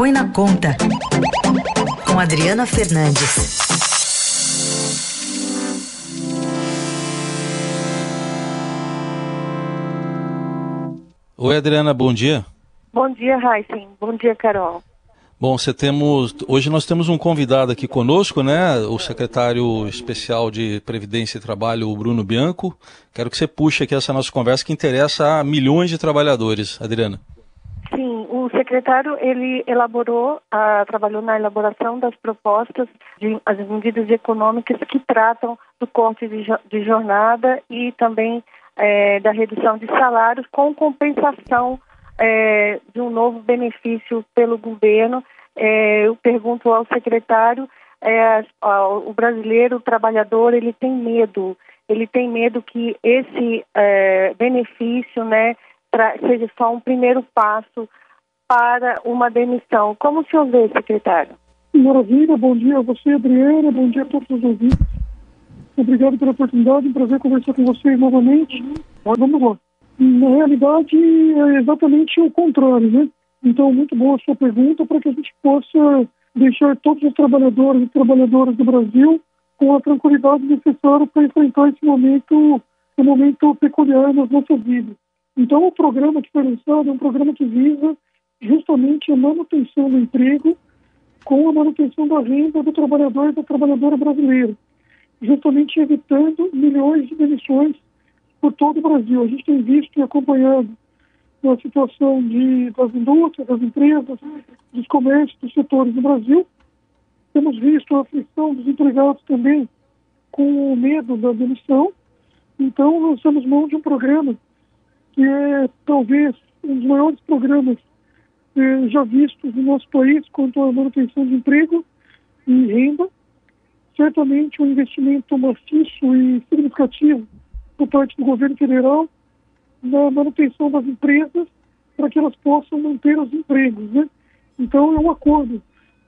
Põe na Conta, com Adriana Fernandes. Oi, Adriana, bom dia. Bom dia, Raíssen. Bom dia, Carol. Bom, você temos. Hoje nós temos um convidado aqui conosco, né? O secretário especial de Previdência e Trabalho, o Bruno Bianco. Quero que você puxe aqui essa nossa conversa que interessa a milhões de trabalhadores. Adriana. Sim, secretário ele elaborou, uh, trabalhou na elaboração das propostas de as medidas econômicas que tratam do corte de, de jornada e também eh, da redução de salários com compensação é, de um novo benefício pelo governo. É, eu pergunto ao secretário, ao, o brasileiro, o trabalhador, ele tem medo, ele tem medo que esse benefício, né, pra, seja só um primeiro passo para uma demissão. Como o senhor vê, secretário? Maravilha, bom dia a você, Adriana, bom dia a todos os ouvintes. Obrigado pela oportunidade, um prazer conversar com vocês novamente. Mas vamos lá. Na realidade, é exatamente o contrário, né? Então, muito boa a sua pergunta para que a gente possa deixar todos os trabalhadores e trabalhadoras do Brasil com a tranquilidade necessária para enfrentar esse momento, um momento peculiar nas nossas vidas. Então, o programa que foi lançado é um programa que visa justamente a manutenção do emprego com a manutenção da renda do trabalhador e da trabalhadora brasileira, justamente evitando milhões de demissões por todo o Brasil. A gente tem visto e acompanhado a situação de, das indústrias, das empresas, dos comércios, dos setores do Brasil. Temos visto a aflição dos empregados também com o medo da demissão. Então, lançamos mão de um programa que é talvez um dos maiores programas eh, já vistos no nosso país quanto à manutenção de emprego e renda. Certamente um investimento maciço e significativo por parte do governo federal na manutenção das empresas para que elas possam manter os empregos, né? Então é um acordo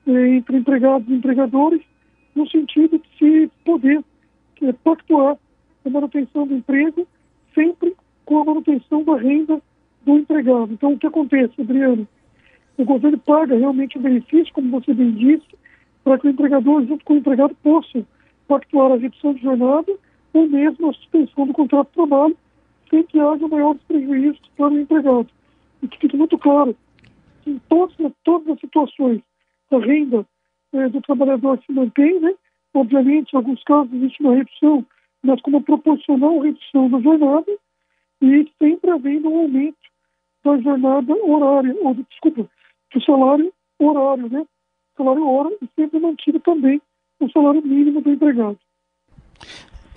é, entre empregados e empregadores no sentido de se poder é, pactuar a manutenção do emprego sempre com a manutenção da renda do empregado. Então o que acontece, Adriano? O governo paga realmente o benefício, como você bem disse, para que o empregador junto com o empregado possa pactuar a redução de jornada ou mesmo a suspensão do contrato de trabalho, sem que haja maiores prejuízos para o empregado. E que fique muito claro que em todas, todas as situações a renda eh, do trabalhador se mantém, né? obviamente em alguns casos existe uma redução, mas com uma proporcional redução da jornada e sempre havendo um aumento da jornada horária, ou desculpa, do salário horário, né? Salário hora e sempre mantido também o salário mínimo do empregado.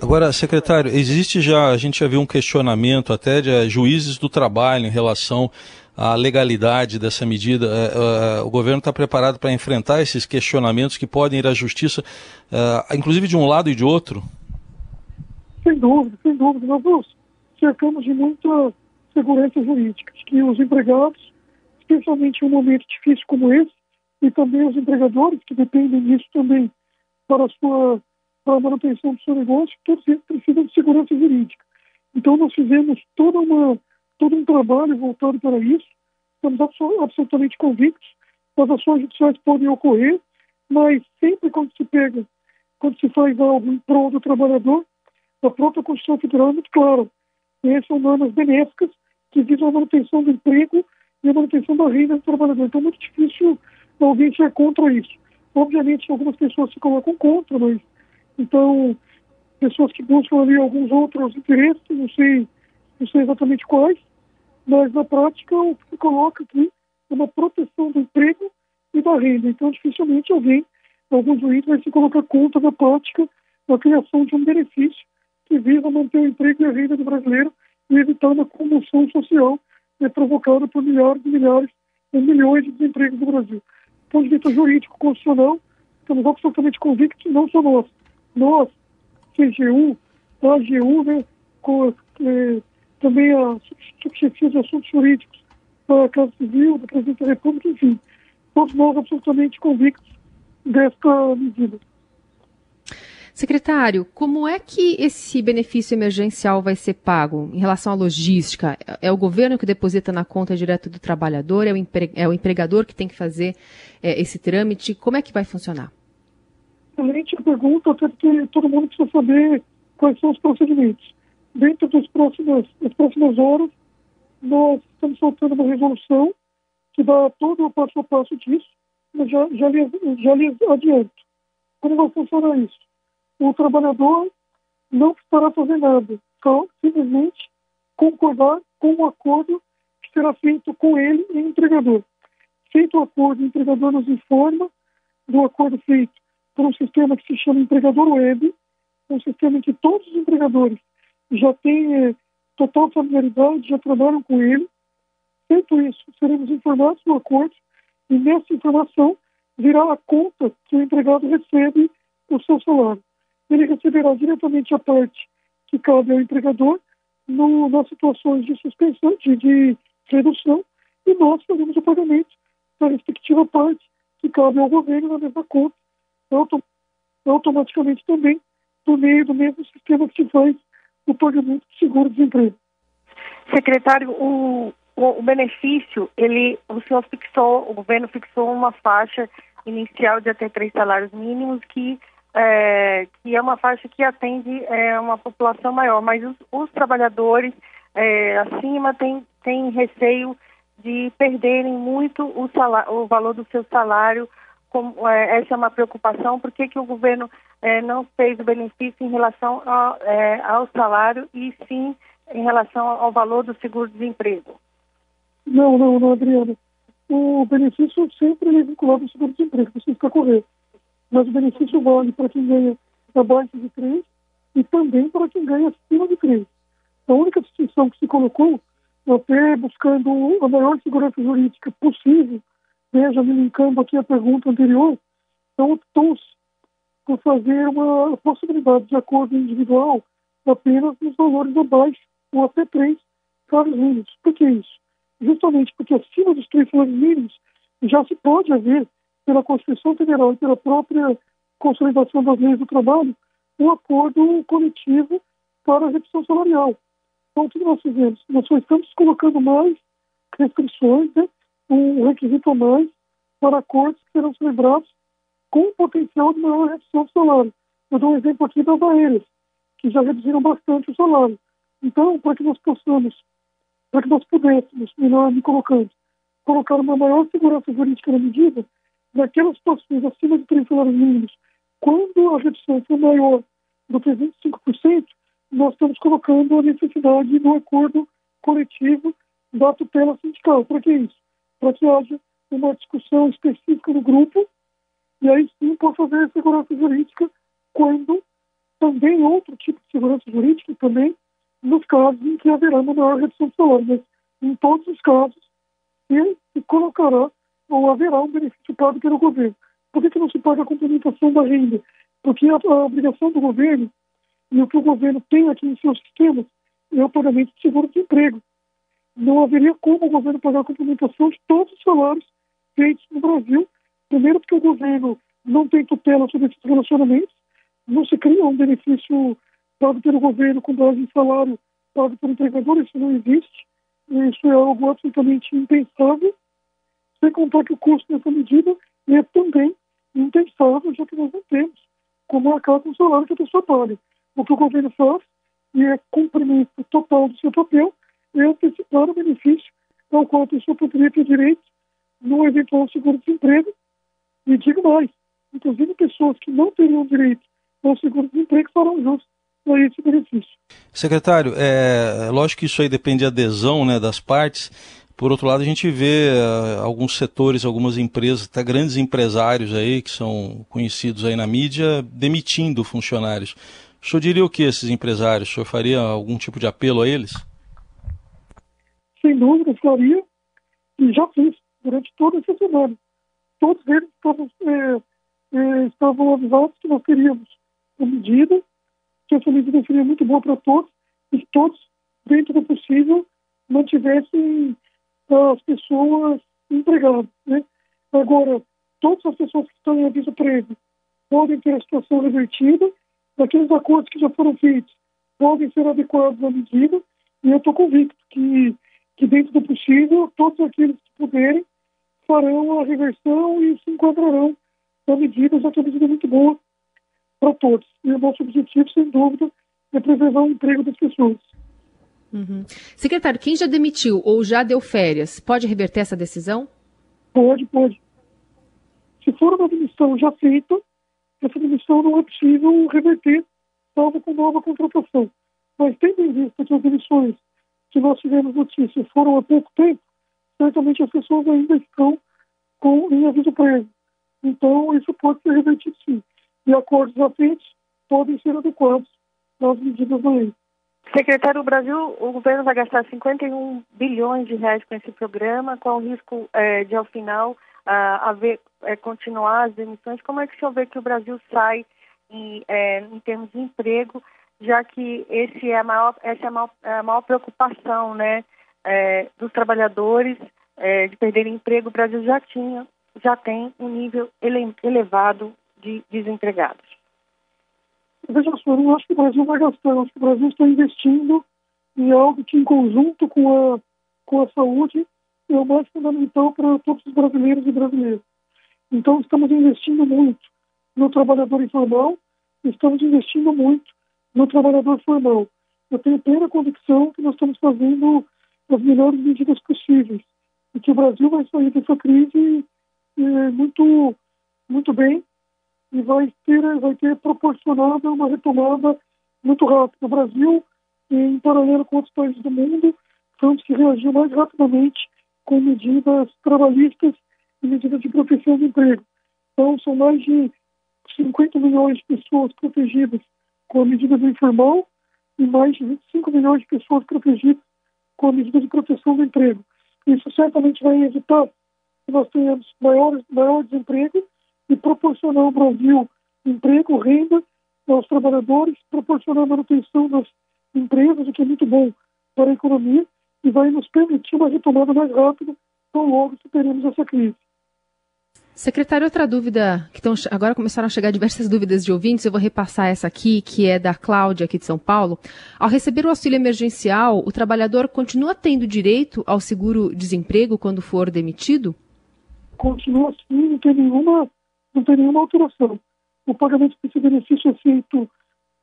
Agora, secretário, existe já, a gente já viu um questionamento até de uh, juízes do trabalho em relação à legalidade dessa medida. Uh, uh, o governo está preparado para enfrentar esses questionamentos que podem ir à justiça, inclusive de um lado e de outro? Sem dúvida, sem dúvida. Nós nos cercamos de muita segurança jurídica, que os empregados, especialmente em um momento difícil como esse, e também os empregadores, que dependem disso também para a sua para a manutenção do seu negócio, todos eles precisam de segurança jurídica. Então, nós fizemos toda uma, todo um trabalho voltado para isso, estamos absolutamente convictos, as ações judiciais podem ocorrer, mas sempre quando se pega, quando se faz algo em prol do trabalhador, a própria Constituição Federal é muito clara. Essas são normas benéficas que visam a manutenção do emprego e a manutenção da renda do trabalhador. Então, é muito difícil alguém ser contra isso. Obviamente, algumas pessoas se colocam contra, mas então, pessoas que buscam ali alguns outros interesses, não sei, não sei exatamente quais, mas na prática o que se coloca aqui é uma proteção do emprego e da renda. Então, dificilmente alguém, algum juiz, vai se colocar contra na prática a criação de um benefício que visa manter o emprego e a renda do brasileiro e evitar uma comoção social né, provocada por milhares e milhares e milhões de desempregos no Brasil. Do ponto de vista jurídico, constitucional, estamos absolutamente convictos, não só nós, nós, CGU, AGU, né, com, é, também a subchefia de assuntos jurídicos da Casa Civil, do Presidente da República, enfim, todos nós absolutamente convictos desta medida. Secretário, como é que esse benefício emergencial vai ser pago em relação à logística? É o governo que deposita na conta direto do trabalhador? É o, empre... é o empregador que tem que fazer é, esse trâmite? Como é que vai funcionar? Excelente pergunta, porque todo mundo precisa saber quais são os procedimentos. Dentro das próximas, das próximas horas, nós estamos soltando uma resolução que dá todo o passo a passo disso, mas já, já, lhes, já adianto. Como vai funcionar isso? O trabalhador não precisará fazer nada, só simplesmente concordar com o acordo que será feito com ele e o empregador. Feito o acordo, o empregador nos informa do acordo feito por um sistema que se chama empregador web, um sistema em que todos os empregadores já têm eh, total familiaridade, já trabalham com ele. Feito isso, seremos informados do acordo e nessa informação virá a conta que o empregado recebe o seu salário. Ele receberá diretamente a parte que cabe ao empregador no, nas situações de suspensão, de, de redução, e nós fazemos o pagamento da respectiva parte que cabe ao governo na mesma conta, autom automaticamente também por meio do mesmo sistema que se faz o pagamento do seguro-desemprego. Secretário, o, o, benefício, ele, o senhor fixou, o governo fixou uma faixa inicial de até três salários mínimos que é, que é uma faixa que atende é, uma população maior, mas os, os trabalhadores é, acima têm, têm receio de perderem muito o, salário, o valor do seu salário. Como, é, essa é uma preocupação. Por que, que o governo é, não fez o benefício em relação ao, é, ao salário e sim em relação ao valor do seguro-desemprego? Não, não, não, Adriana. O benefício sempre é vinculado ao seguro-desemprego, você fica correto. Mas o benefício vale para quem ganha abaixo de 3 e também para quem ganha acima de 3. A única distinção que se colocou, até buscando a maior segurança jurídica possível, veja, me linkando aqui a pergunta anterior, então optou-se por fazer uma possibilidade de acordo individual apenas nos valores abaixo ou até 3 salários mínimos. Por que isso? Justamente porque acima dos três salários mínimos já se pode haver pela Constituição Federal e pela própria consolidação das leis do trabalho, um acordo coletivo para a redução salarial. Então, o que nós fizemos? Nós só estamos colocando mais restrições, né? um requisito a mais para acordos que serão celebrados com potencial de maior redução do salário. Eu dou um exemplo aqui das aéreas, que já reduziram bastante o salário. Então, para que nós possamos, para que nós pudéssemos, melhor me colocando, colocar uma maior segurança jurídica na medida, naquelas situações acima de 30 salários mínimos, quando a redução for maior do que 25%, nós estamos colocando a necessidade do acordo coletivo da tutela sindical. Para que isso? Para que haja uma discussão específica no grupo e aí sim possa haver segurança jurídica quando também outro tipo de segurança jurídica também nos casos em que haverá uma maior redução de salário. Mas em todos os casos, ele se colocará ou haverá um benefício pago pelo governo. Por que, que não se paga a complementação da renda? Porque a, a obrigação do governo e o que o governo tem aqui em seus sistemas é o pagamento de seguro-desemprego. Não haveria como o governo pagar a complementação de todos os salários feitos no Brasil. Primeiro, porque o governo não tem tutela sobre esses relacionamentos, não se cria um benefício pago pelo governo com base em salário pago pelo empregador, isso não existe. Isso é algo absolutamente impensável. Sem contar que o custo dessa medida é também impensável, já que nós não temos como marcar com o salário que a pessoa paga. O que o governo faz, e é cumprimento total do seu papel, é antecipar o benefício ao qual a pessoa poderia ter direito no eventual seguro-desemprego. E digo mais, inclusive pessoas que não teriam direito ao seguro-desemprego farão jus a esse benefício. Secretário, é, lógico que isso aí depende de adesão né, das partes, por outro lado, a gente vê uh, alguns setores, algumas empresas, até grandes empresários aí, que são conhecidos aí na mídia, demitindo funcionários. O senhor diria o que esses empresários? O senhor faria algum tipo de apelo a eles? Sem dúvida, faria. E já fiz durante toda essa semana. Todos eles estavam, é, é, estavam avisados que nós teríamos uma medida, que essa medida seria muito boa para todos, e todos, dentro do possível, mantivessem as pessoas empregadas. Né? Agora, todas as pessoas que estão em aviso prévio podem ter a situação revertida daqueles acordos que já foram feitos podem ser adequados à medida, e eu estou convicto que, que, dentro do possível, todos aqueles que puderem farão a reversão e se enquadrarão na medida, já que a medida é muito boa para todos. E o nosso objetivo, sem dúvida, é preservar o emprego das pessoas. Uhum. Secretário, quem já demitiu ou já deu férias, pode reverter essa decisão? Pode, pode. Se for uma demissão já feita, essa demissão não é possível reverter, salvo com nova contratação. Mas tendo em vista que as demissões que nós tivemos notícia foram há pouco tempo, certamente as pessoas ainda estão com em aviso prévio. Então, isso pode ser revertido sim. E acordos já podem ser adequados às medidas da lei. Secretário, o Brasil, o governo vai gastar 51 bilhões de reais com esse programa, com o risco é, de, ao final, a, haver, é, continuar as demissões. Como é que o senhor vê que o Brasil sai em, é, em termos de emprego, já que esse é a maior, essa é a maior, é a maior preocupação né, é, dos trabalhadores é, de perderem emprego? O Brasil já tinha, já tem um nível ele, elevado de desempregados. Veja só, eu acho que o Brasil vai gastar, eu acho que o Brasil está investindo em algo que, em conjunto com a, com a saúde, é o mais fundamental para todos os brasileiros e brasileiras. Então, estamos investindo muito no trabalhador informal, estamos investindo muito no trabalhador formal. Eu tenho plena convicção que nós estamos fazendo as melhores medidas possíveis e que o Brasil vai sair dessa crise é, muito, muito bem e vai ter, vai ter proporcionado uma retomada muito rápida. O Brasil, em paralelo com outros países do mundo, foi um que reagiu mais rapidamente com medidas trabalhistas e medidas de proteção do emprego. Então, são mais de 50 milhões de pessoas protegidas com a medida do informal e mais de 25 milhões de pessoas protegidas com a medida de proteção do emprego. Isso certamente vai evitar que nós tenhamos maior, maior desemprego e proporcionar ao Brasil emprego, renda aos trabalhadores, proporcionar manutenção das empresas, o que é muito bom para a economia e vai nos permitir uma retomada mais rápida tão logo superemos essa crise. Secretário, outra dúvida, que tão, agora começaram a chegar diversas dúvidas de ouvintes, eu vou repassar essa aqui, que é da Cláudia, aqui de São Paulo. Ao receber o auxílio emergencial, o trabalhador continua tendo direito ao seguro-desemprego quando for demitido? Continua sim, não tem nenhuma não tem nenhuma alteração. O pagamento desse benefício é feito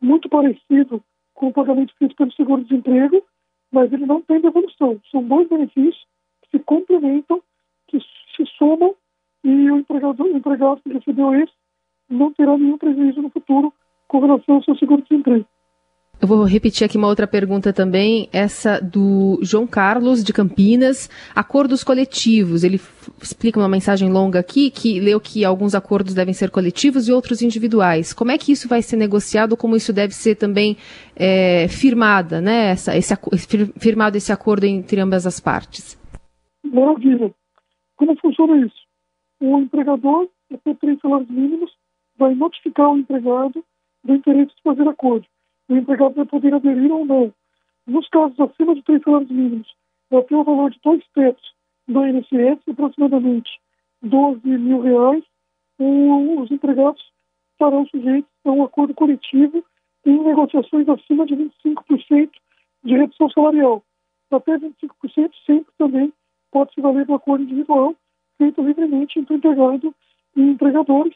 muito parecido com o pagamento feito pelo seguro-desemprego, mas ele não tem devolução. São dois benefícios que se complementam, que se somam, e o empregado, o empregado que recebeu esse não terá nenhum prejuízo no futuro com relação ao seu seguro-desemprego. Eu vou repetir aqui uma outra pergunta também, essa do João Carlos de Campinas, acordos coletivos. Ele explica uma mensagem longa aqui que leu que alguns acordos devem ser coletivos e outros individuais. Como é que isso vai ser negociado? Como isso deve ser também é, firmada, né? Essa, esse, firmado esse acordo entre ambas as partes? Maravilha. Como funciona isso? O empregador, até três salários mínimos, vai notificar o empregado do interesse de fazer acordo o empregado vai poder aderir ou não. Nos casos acima de três salários mínimos, até o valor de dois tetos do INSS, aproximadamente 12 mil reais, os empregados estarão sujeitos a um acordo coletivo em negociações acima de 25% de redução salarial. Até 25% sempre também pode se valer do acordo individual, feito livremente entre empregado e empregadores.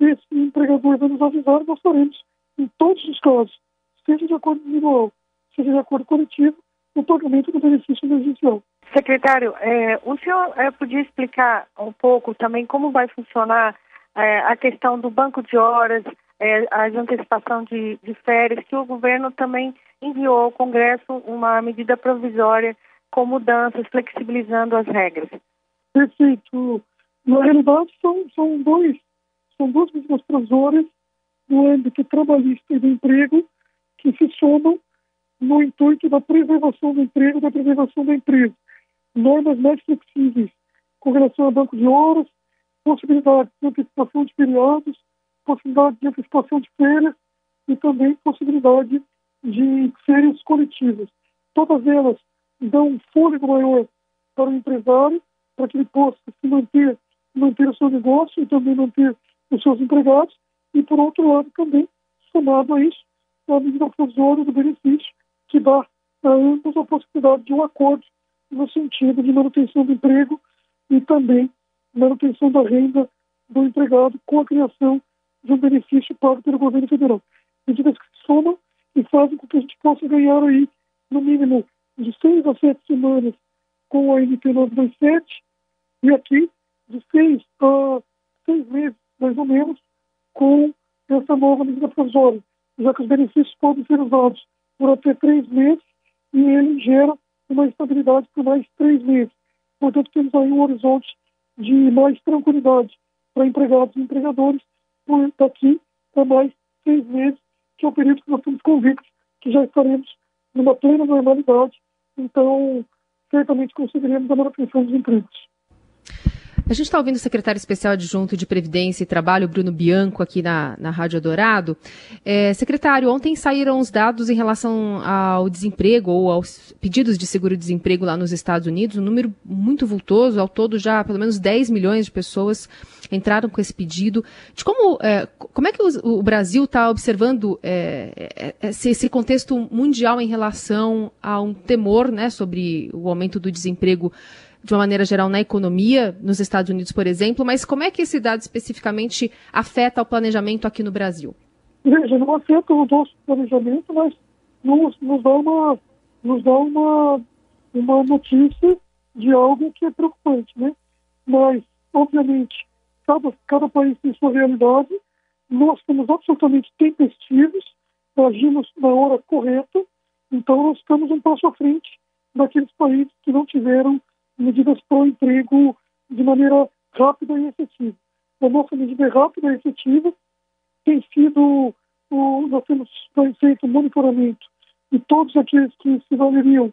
Esse empregador vai nos avisar, nós faremos, em todos os casos, seja de acordo individual, seja de acordo coletivo, o pagamento do benefício emergencial. Secretário, é, o senhor é, podia explicar um pouco também como vai funcionar é, a questão do banco de horas, é, a antecipação de, de férias, que o governo também enviou ao Congresso uma medida provisória com mudanças, flexibilizando as regras. Perfeito. Na realidade, são, são, dois, são duas medidas provisórias no âmbito trabalhista e do emprego que se somam no intuito da preservação do emprego, da preservação da empresa. Normas mais flexíveis com relação ao banco de horas, possibilidade de antecipação de feriados, possibilidade de antecipação de férias e também possibilidade de férias coletivas. Todas elas dão um fôlego maior para o empresário, para que ele possa se manter, manter o seu negócio e também manter os seus empregados, e por outro lado também somado a isso, a medida provisória do benefício, que dá a ambos a possibilidade de um acordo no sentido de manutenção do emprego e também manutenção da renda do empregado com a criação de um benefício pago pelo governo federal. Medidas que somam e fazem com que a gente possa ganhar aí, no mínimo, de seis a sete semanas com a NP 927 e aqui de seis a seis meses, mais ou menos, com essa nova medida provisória, já que os benefícios podem ser usados por até três meses e ele gera uma estabilidade por mais três meses. Portanto, temos aí um horizonte de mais tranquilidade para empregados e empregadores por daqui a mais seis meses, que é o período que nós estamos convictos que já estaremos numa plena normalidade. Então, certamente conseguiremos a manutenção dos empregos. A gente está ouvindo o secretário especial adjunto de Previdência e Trabalho, Bruno Bianco, aqui na, na Rádio Dourado. É, secretário, ontem saíram os dados em relação ao desemprego ou aos pedidos de seguro-desemprego lá nos Estados Unidos, um número muito vultoso, ao todo já pelo menos 10 milhões de pessoas entraram com esse pedido. De como, é, como é que o, o Brasil está observando é, é, esse, esse contexto mundial em relação a um temor né, sobre o aumento do desemprego de uma maneira geral na economia, nos Estados Unidos, por exemplo, mas como é que esse dado especificamente afeta o planejamento aqui no Brasil? Veja, não afeta o nosso planejamento, mas nos, nos dá, uma, nos dá uma, uma notícia de algo que é preocupante, né? Mas, obviamente, cada, cada país tem sua realidade, nós somos absolutamente tempestivos, agimos na hora correta, então nós estamos um passo à frente daqueles países que não tiveram medidas para o emprego de maneira rápida e efetiva. A nossa medida é rápida e efetiva, tem sido, o, nós temos feito monitoramento e todos aqueles que se valeriam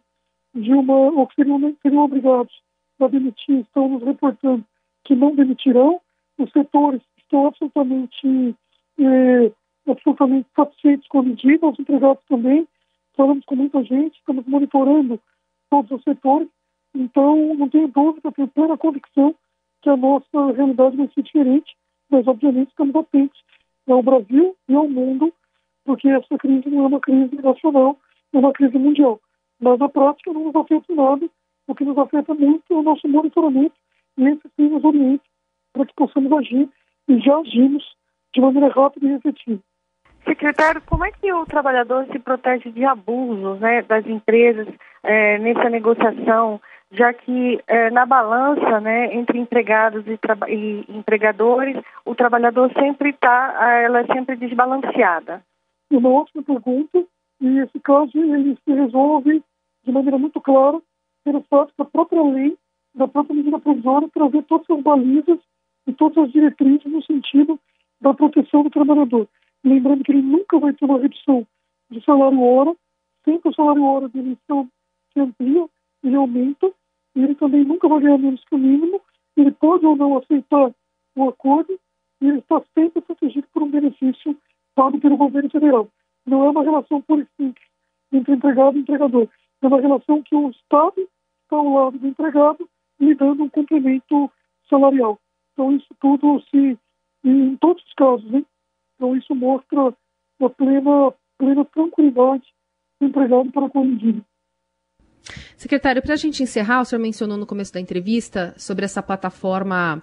de uma, ou que seriam, seriam obrigados a demitir, estão nos reportando que não demitirão. Os setores estão absolutamente, é, absolutamente satisfeitos com a medida, os empregados também. Falamos com muita gente, estamos monitorando todos os setores então, não tenho dúvida, tenho plena convicção que a nossa realidade vai ser diferente, mas obviamente estamos atentos ao Brasil e ao mundo, porque essa crise não é uma crise nacional, é uma crise mundial. Mas na prática não nos afeta nada, o que nos afeta muito é o nosso monitoramento e esse sim nos orienta para que possamos agir e já agimos de maneira rápida e efetiva. Secretário, como é que o trabalhador se protege de abusos né, das empresas é, nessa negociação já que é, na balança né, entre empregados e, e, empregadores, o trabalhador sempre está, ela é sempre desbalanceada. Uma ótima pergunta, e esse caso ele se resolve de maneira muito clara pelo fato da própria lei, da própria medida provisória, trazer todas as balizas e todas as diretrizes no sentido da proteção do trabalhador. Lembrando que ele nunca vai ter uma redução de salário hora, sempre o salário hora dele se amplia, ele aumenta, ele também nunca vai ganhar menos que o mínimo, ele pode ou não aceitar o acordo, e ele está sempre protegido por um benefício pago pelo governo federal. Não é uma relação pura e simples entre empregado e empregador. É uma relação que o Estado está ao lado do empregado, lhe dando um complemento salarial. Então, isso tudo se, em todos os casos, né? Então, isso mostra a plena, plena tranquilidade do empregado para com a medida. Secretário, para a gente encerrar, o senhor mencionou no começo da entrevista sobre essa plataforma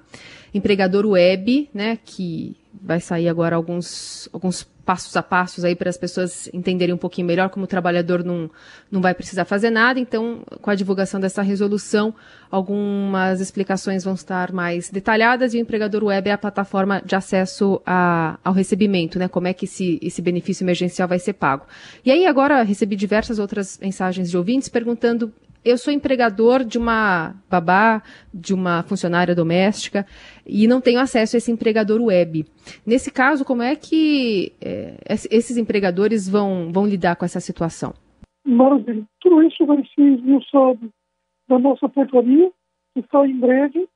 empregador web, né, que vai sair agora alguns, alguns passos a passos aí para as pessoas entenderem um pouquinho melhor como o trabalhador não, não vai precisar fazer nada. Então, com a divulgação dessa resolução, algumas explicações vão estar mais detalhadas e o empregador web é a plataforma de acesso a, ao recebimento, né? Como é que esse, esse benefício emergencial vai ser pago. E aí, agora, recebi diversas outras mensagens de ouvintes perguntando eu sou empregador de uma babá, de uma funcionária doméstica e não tenho acesso a esse empregador web. Nesse caso, como é que é, esses empregadores vão, vão lidar com essa situação? Maravilha. Tudo isso vai ser esmiuçado da nossa portaria, que sai em breve,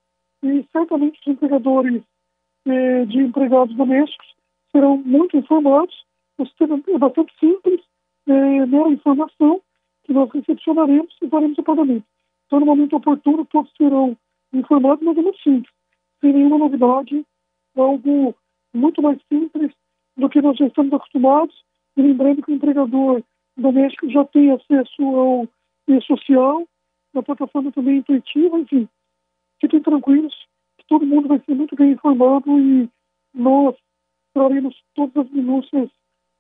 e certamente os empregadores é, de empregados domésticos serão muito informados. O sistema é bastante simples, é, mera informação, que nós recepcionaremos e faremos o pagamento. Então, no momento oportuno, todos serão informados, mas é muito simples, sem nenhuma novidade, algo muito mais simples do que nós já estamos acostumados. E lembrando que o empregador doméstico já tem acesso ao e-social, a plataforma também é intuitiva, enfim. Fiquem tranquilos, que todo mundo vai ser muito bem informado e nós traremos todas as minúcias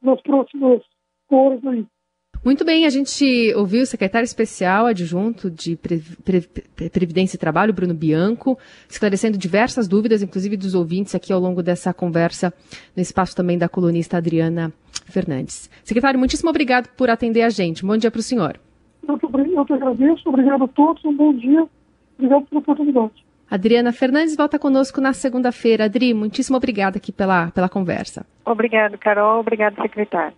nas próximas horas aí. Muito bem, a gente ouviu o secretário especial adjunto de Previdência e Trabalho, Bruno Bianco, esclarecendo diversas dúvidas, inclusive dos ouvintes aqui ao longo dessa conversa, no espaço também da colunista Adriana Fernandes. Secretário, muitíssimo obrigado por atender a gente. Bom dia para o senhor. Eu que agradeço, obrigado a todos, um bom dia, obrigado pela oportunidade. Adriana Fernandes volta conosco na segunda-feira. Adri, muitíssimo obrigada aqui pela, pela conversa. Obrigado, Carol. Obrigado, secretário.